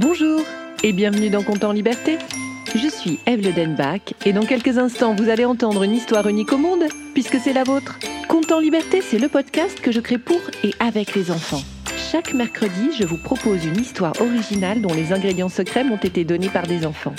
Bonjour et bienvenue dans Compte en Liberté. Je suis Eve Le Denbach et dans quelques instants vous allez entendre une histoire unique au monde puisque c'est la vôtre. Compte en Liberté, c'est le podcast que je crée pour et avec les enfants. Chaque mercredi, je vous propose une histoire originale dont les ingrédients secrets m'ont été donnés par des enfants.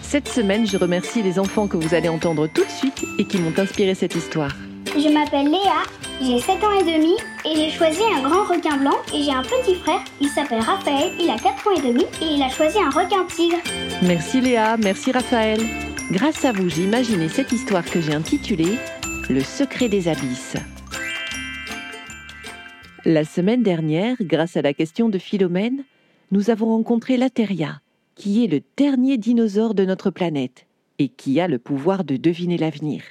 Cette semaine, je remercie les enfants que vous allez entendre tout de suite et qui m'ont inspiré cette histoire. Je m'appelle Léa, j'ai 7 ans et demi et j'ai choisi un grand requin blanc et j'ai un petit frère, il s'appelle Raphaël, il a 4 ans et demi et il a choisi un requin tigre. Merci Léa, merci Raphaël. Grâce à vous, j'ai imaginé cette histoire que j'ai intitulée Le secret des abysses. La semaine dernière, grâce à la question de Philomène, nous avons rencontré Lateria, qui est le dernier dinosaure de notre planète et qui a le pouvoir de deviner l'avenir.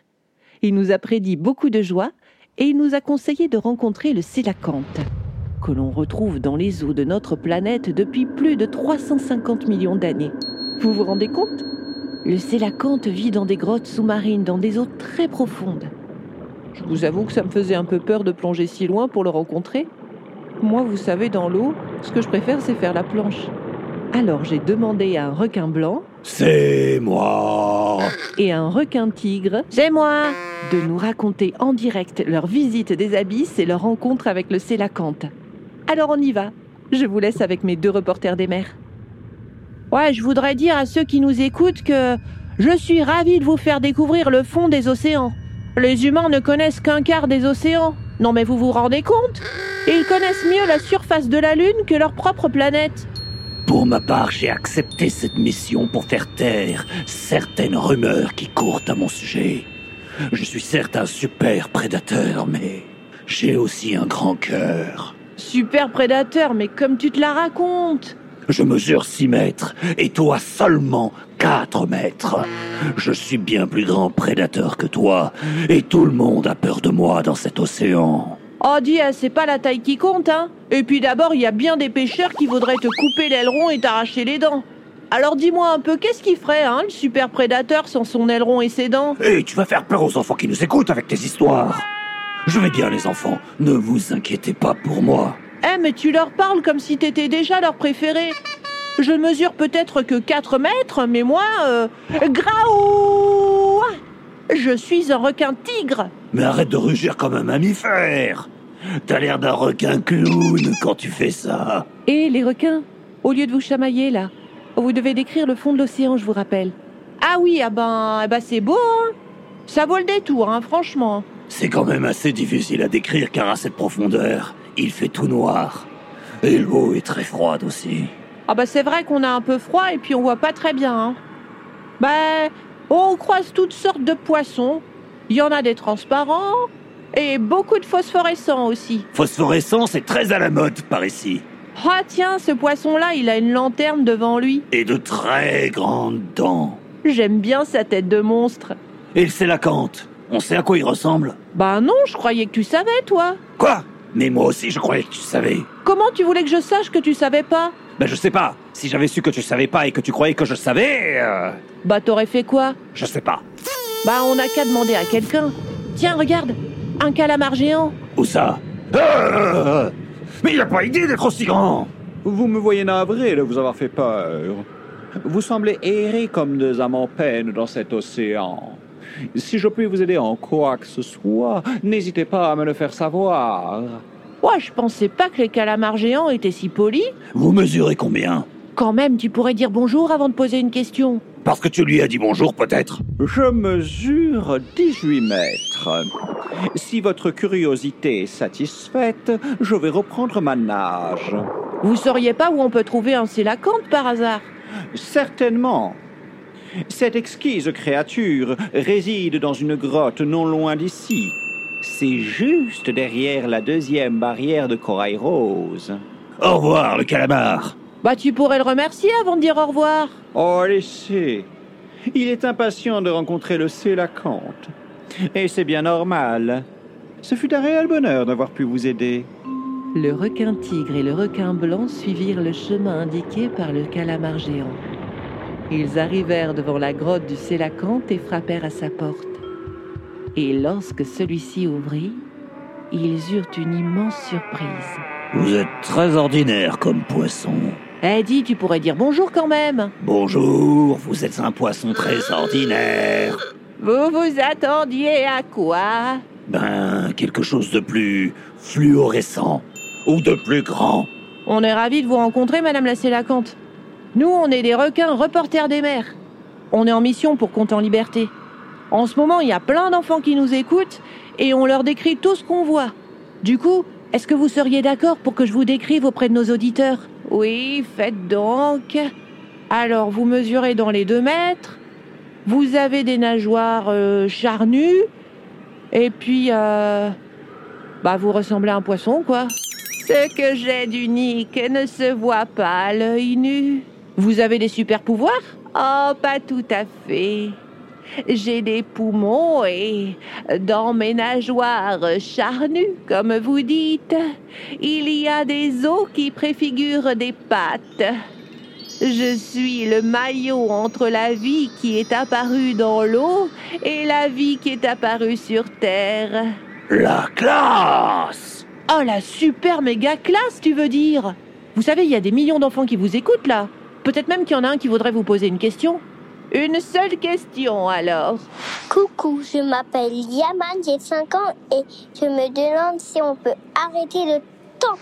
Il nous a prédit beaucoup de joie et il nous a conseillé de rencontrer le sélacanthe, que l'on retrouve dans les eaux de notre planète depuis plus de 350 millions d'années. Vous vous rendez compte? Le sélacanthe vit dans des grottes sous-marines, dans des eaux très profondes. Je vous avoue que ça me faisait un peu peur de plonger si loin pour le rencontrer. Moi, vous savez, dans l'eau, ce que je préfère, c'est faire la planche. Alors j'ai demandé à un requin blanc C'est moi et à un requin tigre C'est moi de nous raconter en direct leur visite des abysses et leur rencontre avec le sélacanthe. Alors on y va. Je vous laisse avec mes deux reporters des mers. Ouais, je voudrais dire à ceux qui nous écoutent que je suis ravi de vous faire découvrir le fond des océans. Les humains ne connaissent qu'un quart des océans. Non mais vous vous rendez compte? Ils connaissent mieux la surface de la Lune que leur propre planète. Pour ma part, j'ai accepté cette mission pour faire taire certaines rumeurs qui courent à mon sujet. Je suis certes un super prédateur, mais j'ai aussi un grand cœur. Super prédateur, mais comme tu te la racontes Je mesure 6 mètres, et toi seulement 4 mètres. Je suis bien plus grand prédateur que toi, et tout le monde a peur de moi dans cet océan. Oh dis, eh, c'est pas la taille qui compte, hein Et puis d'abord, il y a bien des pêcheurs qui voudraient te couper l'aileron et t'arracher les dents. Alors dis-moi un peu, qu'est-ce qu'il ferait, hein, le super prédateur sans son aileron et ses dents? Et tu vas faire peur aux enfants qui nous écoutent avec tes histoires. Je vais bien les enfants, ne vous inquiétez pas pour moi. Eh, mais tu leur parles comme si t'étais déjà leur préféré. Je ne mesure peut-être que 4 mètres, mais moi, euh, graou Je suis un requin tigre. Mais arrête de rugir comme un mammifère. T'as l'air d'un requin clown quand tu fais ça. Et les requins Au lieu de vous chamailler là, vous devez décrire le fond de l'océan, je vous rappelle. Ah oui, ah ben, eh ben c'est beau, hein Ça vaut le détour, hein, franchement. C'est quand même assez difficile à décrire car à cette profondeur, il fait tout noir. Et l'eau est très froide aussi. Ah bah c'est vrai qu'on a un peu froid et puis on voit pas très bien. Hein. Ben, on croise toutes sortes de poissons. Il y en a des transparents et beaucoup de phosphorescents aussi. Phosphorescent, c'est très à la mode par ici. Ah tiens, ce poisson-là, il a une lanterne devant lui. Et de très grandes dents. J'aime bien sa tête de monstre. Et le sélacanthe, on sait à quoi il ressemble Bah non, je croyais que tu savais, toi. Quoi? Mais moi aussi, je croyais que tu savais. Comment tu voulais que je sache que tu savais pas? Ben je sais pas. Si j'avais su que tu savais pas et que tu croyais que je savais... euh, Bah t'aurais fait quoi? je sais pas. Bah on n'a qu'à demander à quelqu'un. Tiens, regarde, un calamar géant. Où ça? Ah Mais il a pas idée d'être aussi grand Vous me voyez navré de vous avoir fait peur. Vous semblez errer comme des âmes en peine dans cet océan. Si je puis vous aider en quoi que ce soit, n'hésitez pas à me le faire savoir. Ouais, je pensais pas que les calamars géants étaient si polis. Vous mesurez combien Quand même, tu pourrais dire bonjour avant de poser une question. Parce que tu lui as dit bonjour peut-être Je mesure 18 mètres. Si votre curiosité est satisfaite, je vais reprendre ma nage. Vous sauriez pas où on peut trouver un sélacanthe par hasard Certainement. Cette exquise créature réside dans une grotte non loin d'ici. C'est juste derrière la deuxième barrière de corail rose. Au revoir le calamar Bah tu pourrais le remercier avant de dire au revoir. Oh, laissez. Il est impatient de rencontrer le sélacanthe. Et c'est bien normal. Ce fut un réel bonheur d'avoir pu vous aider. Le requin tigre et le requin blanc suivirent le chemin indiqué par le calamar géant. Ils arrivèrent devant la grotte du sélacanthe et frappèrent à sa porte. Et lorsque celui-ci ouvrit, ils eurent une immense surprise. Vous êtes très ordinaire comme poisson. Dis, tu pourrais dire bonjour quand même. Bonjour, vous êtes un poisson très ordinaire. Vous vous attendiez à quoi? Ben, quelque chose de plus fluorescent ou de plus grand. On est ravis de vous rencontrer, Madame la Sélacante. Nous, on est des requins reporters des mers. On est en mission pour Compte en Liberté. En ce moment, il y a plein d'enfants qui nous écoutent et on leur décrit tout ce qu'on voit. Du coup, est-ce que vous seriez d'accord pour que je vous décrive auprès de nos auditeurs? Oui, faites donc. Alors, vous mesurez dans les deux mètres. Vous avez des nageoires euh, charnues. Et puis, euh, bah, vous ressemblez à un poisson, quoi. Ce que j'ai d'unique ne se voit pas à l'œil nu. Vous avez des super pouvoirs? Oh, pas tout à fait. J'ai des poumons et dans mes nageoires charnues, comme vous dites, il y a des os qui préfigurent des pattes. Je suis le maillot entre la vie qui est apparue dans l'eau et la vie qui est apparue sur Terre. La classe Oh, la super méga classe, tu veux dire? Vous savez, il y a des millions d'enfants qui vous écoutent là. Peut-être même qu'il y en a un qui voudrait vous poser une question. Une seule question alors. Coucou, je m'appelle Yaman, j'ai 5 ans et je me demande si on peut arrêter le temps.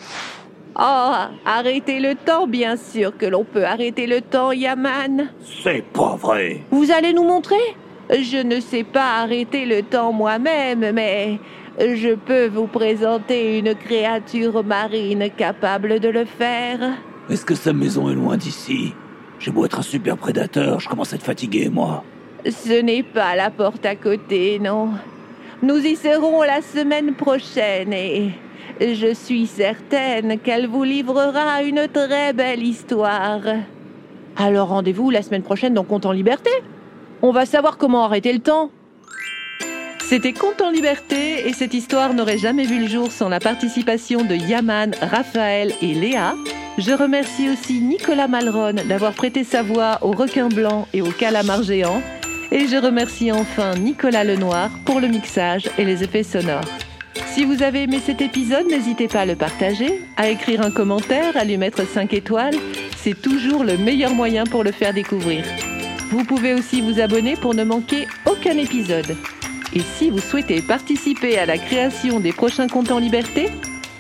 Oh, arrêtez le temps, bien sûr que l'on peut arrêter le temps, Yaman. C'est pas vrai. Vous allez nous montrer? Je ne sais pas arrêter le temps moi-même, mais je peux vous présenter une créature marine capable de le faire. Est-ce que sa maison est loin d'ici? J'ai beau être un super prédateur, je commence à être fatigué, moi. Ce n'est pas la porte à côté, non. Nous y serons la semaine prochaine et je suis certaine qu'elle vous livrera une très belle histoire. Alors rendez-vous la semaine prochaine dans Compte en Liberté. On va savoir comment arrêter le temps. C'était Compte en Liberté et cette histoire n'aurait jamais vu le jour sans la participation de Yaman, Raphaël et Léa. Je remercie aussi Nicolas Malron d'avoir prêté sa voix au requin blanc et au calamar géant. Et je remercie enfin Nicolas Lenoir pour le mixage et les effets sonores. Si vous avez aimé cet épisode, n'hésitez pas à le partager, à écrire un commentaire, à lui mettre 5 étoiles. C'est toujours le meilleur moyen pour le faire découvrir. Vous pouvez aussi vous abonner pour ne manquer aucun épisode. Et si vous souhaitez participer à la création des prochains comptes en liberté,